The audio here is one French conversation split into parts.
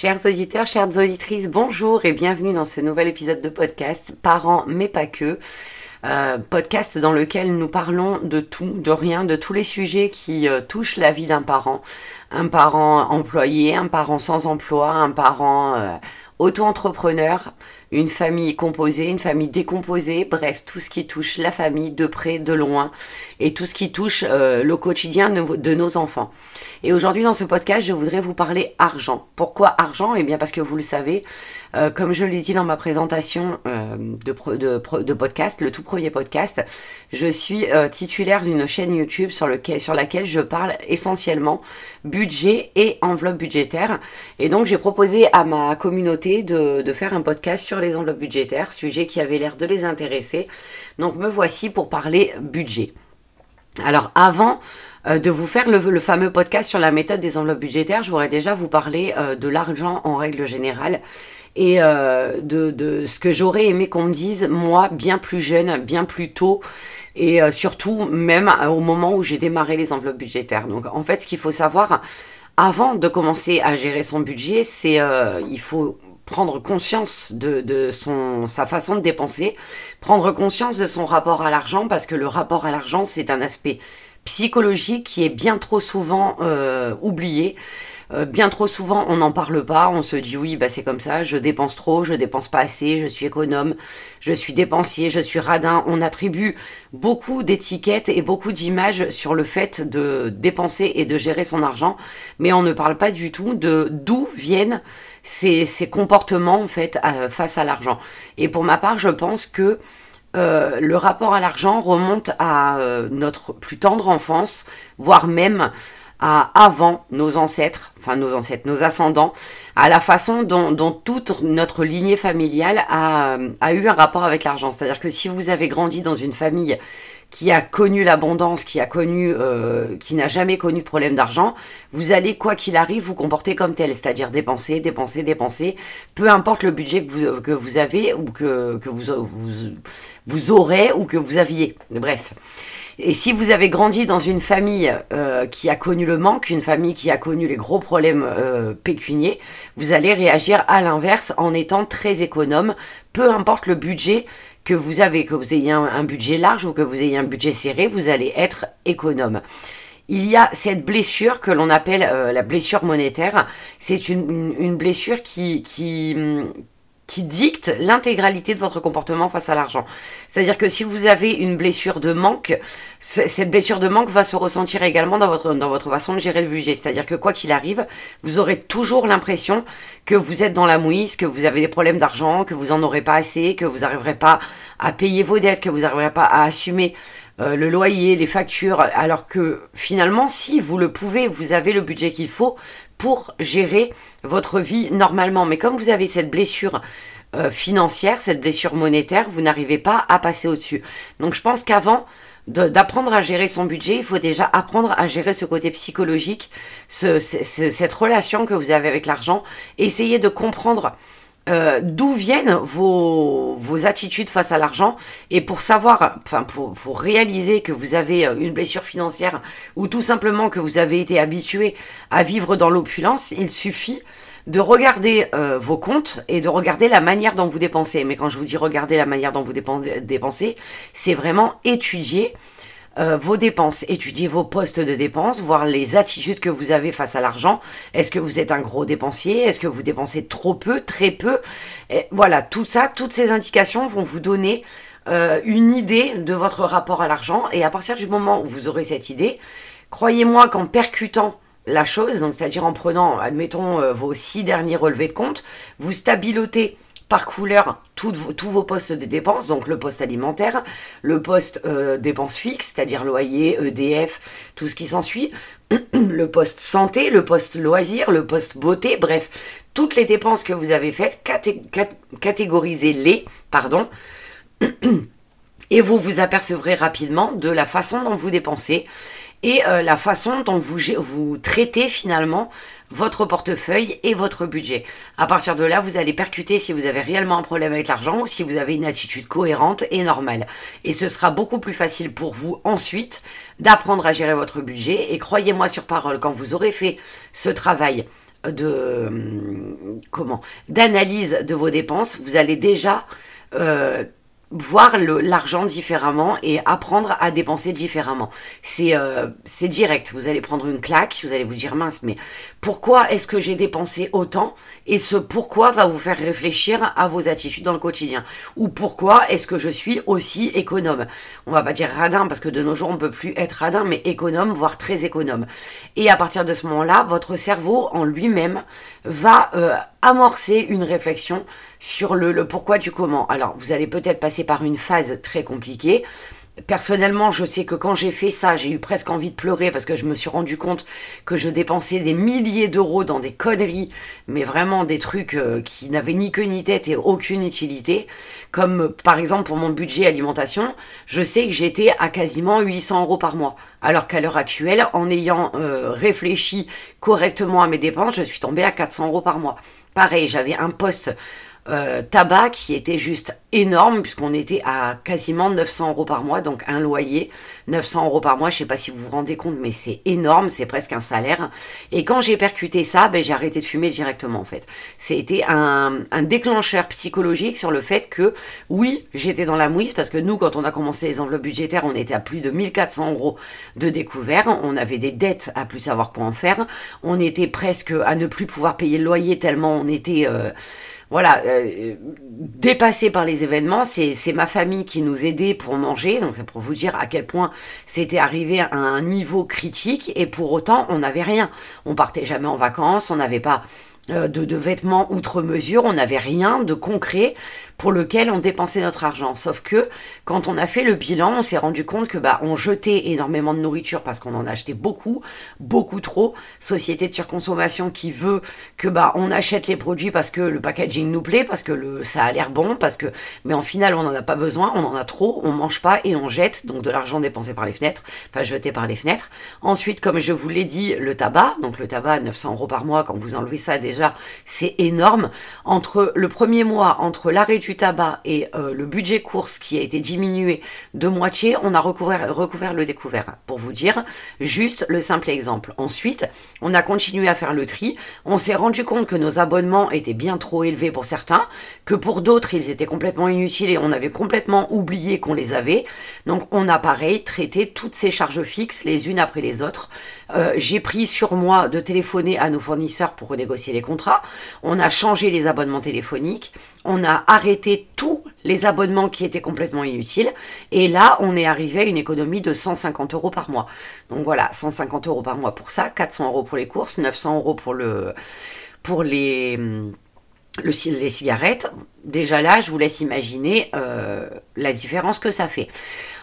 Chers auditeurs, chères auditrices, bonjour et bienvenue dans ce nouvel épisode de podcast Parents mais pas que. Euh, podcast dans lequel nous parlons de tout, de rien, de tous les sujets qui euh, touchent la vie d'un parent. Un parent employé, un parent sans emploi, un parent euh, auto-entrepreneur, une famille composée, une famille décomposée, bref, tout ce qui touche la famille de près, de loin, et tout ce qui touche euh, le quotidien de, nos enfants. Et aujourd'hui dans ce podcast, je voudrais vous parler argent. Pourquoi argent? Eh bien parce que vous le savez, euh, comme je l'ai dit dans ma présentation euh, de, podcast, le tout premier podcast, je suis titulaire d'une chaîne YouTube sur, lequel, sur laquelle je parle essentiellement budget et enveloppe budgétaire. Et donc j'ai proposé à ma communauté de, de faire un podcast sur les enveloppes budgétaires, sujet qui avait l'air de les intéresser. Donc me voici pour parler budget. Alors avant euh, de vous faire le, fameux podcast sur la méthode des enveloppes budgétaires, je voudrais déjà vous parler euh, de l'argent en règle générale et euh, de, ce que j'aurais aimé qu'on me dise, moi, bien plus jeune, bien plus tôt, et surtout même au moment où j'ai démarré les enveloppes budgétaires. Donc en fait, ce qu'il faut savoir, avant de commencer à gérer son budget, c'est il faut prendre conscience de, son, sa façon de dépenser, prendre conscience de son rapport à l'argent, parce que le rapport à l'argent, c'est un aspect psychologique qui est bien trop souvent euh, oublié. Euh, bien trop souvent, on n'en parle pas, on se dit oui, bah c'est comme ça, je dépense trop, je dépense pas assez, je suis économe, je suis dépensier, je suis radin. On attribue beaucoup d'étiquettes et beaucoup d'images sur le fait de dépenser et de gérer son argent, mais on ne parle pas du tout de d'où viennent ces, comportements en fait face à l'argent. Et pour ma part, je pense que euh, le rapport à l'argent remonte à euh, notre plus tendre enfance, voire même à avant nos ancêtres, enfin nos ancêtres, nos ascendants, à la façon dont, toute notre lignée familiale a, a eu un rapport avec l'argent. C'est-à-dire que si vous avez grandi dans une famille qui a connu l'abondance, qui a connu, euh, qui n'a jamais connu de problème d'argent, vous allez quoi qu'il arrive vous comporter comme tel, c'est-à-dire dépenser, dépenser, dépenser, peu importe le budget que vous, que vous avez ou que, que vous, vous, vous aurez ou que vous aviez. Bref. Et si vous avez grandi dans une famille euh, qui a connu le manque, une famille qui a connu les gros problèmes euh, pécuniers, vous allez réagir à l'inverse en étant très économe, peu importe le budget que vous avez, que vous ayez un, budget large ou que vous ayez un budget serré, vous allez être économe. Il y a cette blessure que l'on appelle euh, la blessure monétaire. C'est une, une, blessure qui, qui, qui dicte l'intégralité de votre comportement face à l'argent. C'est-à-dire que si vous avez une blessure de manque, cette blessure de manque va se ressentir également dans votre, dans votre façon de gérer le budget. C'est-à-dire que quoi qu'il arrive, vous aurez toujours l'impression que vous êtes dans la mouise, que vous avez des problèmes d'argent, que vous en aurez pas assez, que vous n'arriverez pas à payer vos dettes, que vous n'arriverez pas à assumer euh, le loyer, les factures, alors que finalement, si vous le pouvez, vous avez le budget qu'il faut pour gérer votre vie normalement. Mais comme vous avez cette blessure euh, financière, cette blessure monétaire, vous n'arrivez pas à passer au-dessus. Donc je pense qu'avant d'apprendre à gérer son budget, il faut déjà apprendre à gérer ce côté psychologique, cette relation que vous avez avec l'argent. Essayez de comprendre euh, d'où viennent vos, vos, attitudes face à l'argent et pour savoir, enfin pour, pour, réaliser que vous avez euh, une blessure financière ou tout simplement que vous avez été habitué à vivre dans l'opulence, il suffit de regarder euh, vos comptes et de regarder la manière dont vous dépensez. Mais quand je vous dis regarder la manière dont vous dépensez, c'est vraiment étudier euh, vos dépenses, étudier vos postes de dépenses, voir les attitudes que vous avez face à l'argent. Est-ce que vous êtes un gros dépensier? Est-ce que vous dépensez trop peu, très peu? Voilà, tout ça, toutes ces indications vont vous donner euh, une idée de votre rapport à l'argent. Et à partir du moment où vous aurez cette idée, croyez-moi qu'en percutant la chose, donc c'est-à-dire en prenant, admettons, euh, vos six derniers relevés de compte, vous stabilotez par couleur tous vos postes de dépenses, donc le poste alimentaire, le poste euh, dépenses fixes, c'est-à-dire loyer, EDF, tout ce qui s'ensuit, le poste santé, le poste loisir, le poste beauté, bref, toutes les dépenses que vous avez faites, catégorisez-les, pardon, et vous vous apercevrez rapidement de la façon dont vous dépensez et euh, la façon dont vous, vous traitez finalement votre portefeuille et votre budget. À partir de là, vous allez percuter si vous avez réellement un problème avec l'argent ou si vous avez une attitude cohérente et normale. Et ce sera beaucoup plus facile pour vous ensuite d'apprendre à gérer votre budget. Et croyez-moi sur parole, quand vous aurez fait ce travail de, comment d'analyse de vos dépenses, vous allez déjà euh, voir l'argent différemment et apprendre à dépenser différemment. C'est euh, direct. Vous allez prendre une claque, vous allez vous dire mince, mais pourquoi est-ce que j'ai dépensé autant Et ce pourquoi va vous faire réfléchir à vos attitudes dans le quotidien? Ou pourquoi est-ce que je suis aussi économe? On va pas dire radin parce que de nos jours on peut plus être radin, mais économe, voire très économe. Et à partir de ce moment-là, votre cerveau en lui-même va euh, amorcer une réflexion sur le, pourquoi du comment. Alors vous allez peut-être passer par une phase très compliquée. Personnellement, je sais que quand j'ai fait ça, j'ai eu presque envie de pleurer parce que je me suis rendu compte que je dépensais des milliers d'euros dans des conneries, mais vraiment des trucs euh, qui n'avaient ni queue ni tête et aucune utilité. Comme par exemple pour mon budget alimentation, je sais que j'étais à quasiment 800 euros par mois. Alors qu'à l'heure actuelle, en ayant euh, réfléchi correctement à mes dépenses, je suis tombée à 400 euros par mois. Pareil, j'avais un poste euh, tabac qui était juste énorme puisqu'on était à quasiment 900 euros par mois, donc un loyer, 900 euros par mois, je sais pas si vous vous rendez compte, mais c'est énorme, c'est presque un salaire. Et quand j'ai percuté ça, ben, j'ai arrêté de fumer directement en fait. C'était un, déclencheur psychologique sur le fait que oui, j'étais dans la mouise parce que nous, quand on a commencé les enveloppes budgétaires, on était à plus de 1400 euros de découvert, on avait des dettes à plus savoir quoi en faire, on était presque à ne plus pouvoir payer le loyer tellement on était... Euh, voilà, euh, dépassé par les événements, c'est ma famille qui nous aidait pour manger, donc c'est pour vous dire à quel point c'était arrivé à un niveau critique, et pour autant, on n'avait rien. On partait jamais en vacances, on n'avait pas euh, de, de, vêtements outre mesure, on n'avait rien de concret pour lequel on dépensait notre argent. Sauf que quand on a fait le bilan, on s'est rendu compte que bah on jetait énormément de nourriture parce qu'on en achetait beaucoup, beaucoup trop. Société de surconsommation qui veut que bah on achète les produits parce que le packaging nous plaît, parce que le ça a l'air bon, parce que mais en final on n'en a pas besoin, on en a trop, on mange pas et on jette donc de l'argent dépensé par les fenêtres, pas jeté par les fenêtres. Ensuite, comme je vous l'ai dit, le tabac, donc le tabac 900 euros par mois, quand vous enlevez ça déjà, c'est énorme. Entre le premier mois, entre tabac et euh, le budget course qui a été diminué de moitié, on a recouvert, recouvert le découvert. Pour vous dire juste le simple exemple. Ensuite, on a continué à faire le tri. On s'est rendu compte que nos abonnements étaient bien trop élevés pour certains, que pour d'autres, ils étaient complètement inutiles et on avait complètement oublié qu'on les avait. Donc, on a pareil traité toutes ces charges fixes les unes après les autres. Euh, j'ai pris sur moi de téléphoner à nos fournisseurs pour renégocier les contrats. On a changé les abonnements téléphoniques. On a arrêté tous les abonnements qui étaient complètement inutiles. Et là, on est arrivé à une économie de 150 euros par mois. Donc voilà, 150 euros par mois pour ça, 400 euros pour les courses, 900 euros pour le, pour les, le, les cigarettes. Déjà là, je vous laisse imaginer euh, la différence que ça fait.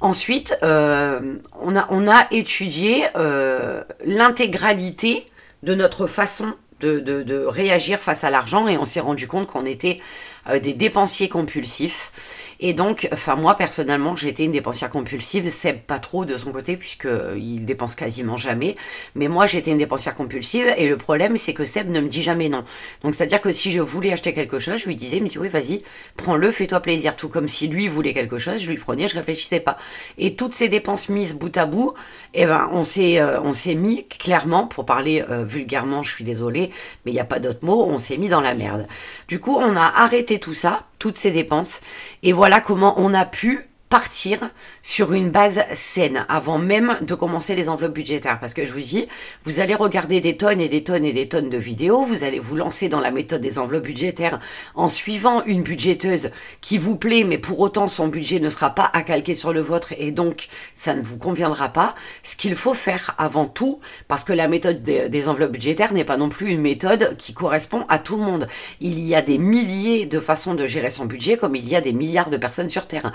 Ensuite, euh, on, a, on a étudié euh, l'intégralité de notre façon de, de, de, réagir face à l'argent et on s'est rendu compte qu'on était euh, des dépensiers compulsifs et donc, enfin moi personnellement, j'ai été une dépensière compulsive. Seb pas trop de son côté puisque euh, il dépense quasiment jamais. Mais moi, j'étais une dépensière compulsive et le problème, c'est que Seb ne me dit jamais non. Donc c'est-à-dire que si je voulais acheter quelque chose, je lui disais, mais oui, vas-y, prends-le, fais-toi plaisir. Tout comme si lui voulait quelque chose, je lui prenais, je réfléchissais pas. Et toutes ces dépenses mises bout à bout, eh ben on s'est euh, on s'est mis clairement, pour parler vulgairement, je suis désolée, mais il n'y a pas d'autre mot, on s'est mis dans la merde. Du coup, on a arrêté tout ça toutes ces dépenses. Et voilà comment on a pu partir sur une base saine avant même de commencer les enveloppes budgétaires. Parce que je vous dis, vous allez regarder des tonnes et des tonnes et des tonnes de vidéos, vous allez vous lancer dans la méthode des enveloppes budgétaires en suivant une budgéteuse qui vous plaît, mais pour autant son budget ne sera pas à calquer sur le vôtre et donc ça ne vous conviendra pas. Ce qu'il faut faire avant tout, parce que la méthode des, enveloppes budgétaires n'est pas non plus une méthode qui correspond à tout le monde. Il y a des milliers de façons de gérer son budget comme il y a des milliards de personnes sur Terre.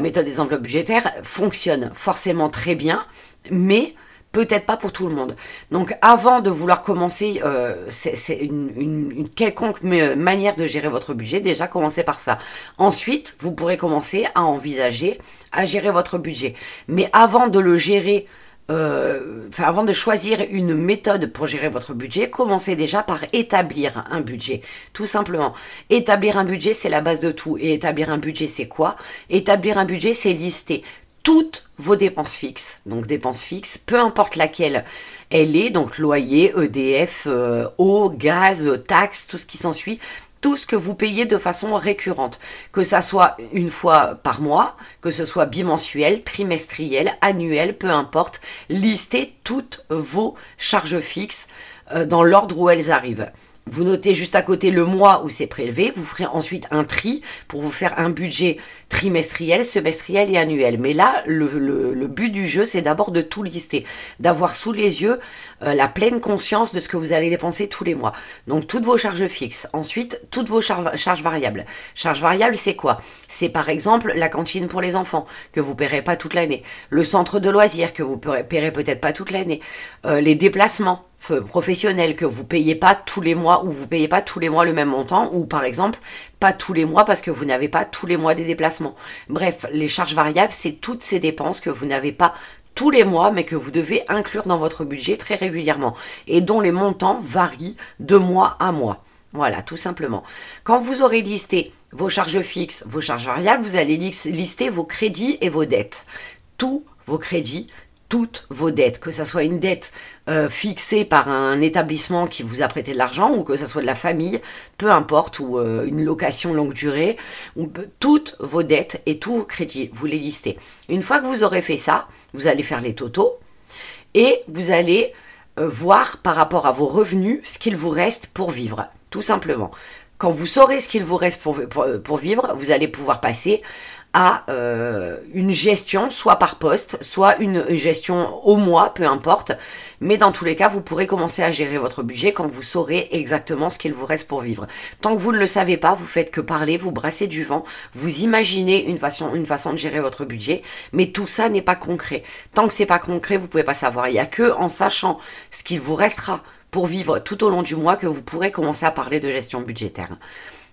Méthode des enveloppes budgétaires fonctionne forcément très bien, mais peut-être pas pour tout le monde. Donc avant de vouloir commencer, euh, c'est une, une, quelconque manière de gérer votre budget, déjà commencez par ça. Ensuite, vous pourrez commencer à envisager à gérer votre budget. Mais avant de le gérer euh, avant de choisir une méthode pour gérer votre budget, commencez déjà par établir un budget. Tout simplement. Établir un budget, c'est la base de tout. Et établir un budget, c'est quoi? Établir un budget, c'est lister toutes vos dépenses fixes. Donc dépenses fixes, peu importe laquelle elle est, donc loyer, EDF, euh, eau, gaz, taxes, tout ce qui s'ensuit, tout ce que vous payez de façon récurrente, que ça soit une fois par mois, que ce soit bimensuel, trimestriel, annuel, peu importe, listez toutes vos charges fixes euh, dans l'ordre où elles arrivent. Vous notez juste à côté le mois où c'est prélevé. Vous ferez ensuite un tri pour vous faire un budget trimestriel, semestriel et annuel. Mais là, le, but du jeu, c'est d'abord de tout lister, d'avoir sous les yeux euh, la pleine conscience de ce que vous allez dépenser tous les mois. Donc toutes vos charges fixes. Ensuite, toutes vos charges variables. Charges variables, c'est quoi? C'est par exemple la cantine pour les enfants que vous paierez pas toute l'année, le centre de loisirs que vous paierez peut-être pas toute l'année, euh, les déplacements professionnel que vous payez pas tous les mois ou vous payez pas tous les mois le même montant ou par exemple pas tous les mois parce que vous n'avez pas tous les mois des déplacements. Bref, les charges variables, c'est toutes ces dépenses que vous n'avez pas tous les mois, mais que vous devez inclure dans votre budget très régulièrement et dont les montants varient de mois à mois. Voilà, tout simplement. Quand vous aurez listé vos charges fixes, vos charges variables, vous allez lister vos crédits et vos dettes. Tous vos crédits, toutes vos dettes, que ce soit une dette euh, fixée par un établissement qui vous a prêté de l'argent ou que ce soit de la famille, peu importe, ou euh, une location longue durée, ou, toutes vos dettes et tous vos crédits, vous les listez. Une fois que vous aurez fait ça, vous allez faire les totaux et vous allez euh, voir par rapport à vos revenus ce qu'il vous reste pour vivre, tout simplement. Quand vous saurez ce qu'il vous reste pour vivre, vous allez pouvoir passer à euh, une gestion, soit par poste, soit une gestion au mois, peu importe. Mais dans tous les cas, vous pourrez commencer à gérer votre budget quand vous saurez exactement ce qu'il vous reste pour vivre. Tant que vous ne le savez pas, vous faites que parler, vous brassez du vent, vous imaginez une façon, une façon de gérer votre budget, mais tout ça n'est pas concret. Tant que c'est pas concret, vous pouvez pas savoir. Il y a que en sachant ce qu'il vous restera pour vivre tout au long du mois que vous pourrez commencer à parler de gestion budgétaire.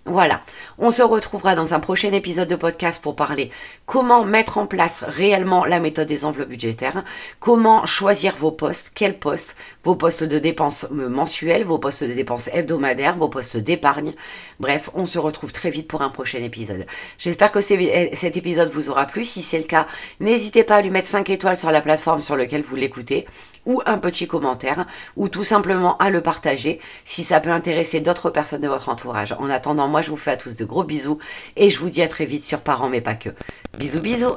Voilà, on se retrouvera dans un prochain épisode de podcast pour parler comment mettre en place réellement la méthode des enveloppes budgétaires, comment choisir vos postes, quels postes, vos postes de dépenses mensuelles, vos postes de dépenses hebdomadaires, vos postes d'épargne. Bref, on se retrouve très vite pour un prochain épisode. J'espère que cet épisode vous aura plu. Si c'est le cas, n'hésitez pas à lui mettre 5 étoiles sur la plateforme sur laquelle vous l'écoutez ou un petit commentaire ou tout simplement à le partager si ça peut intéresser d'autres personnes de votre entourage. En attendant, moi je vous fais à tous de gros bisous et je vous dis à très vite sur Parents mais pas que. Bisous bisous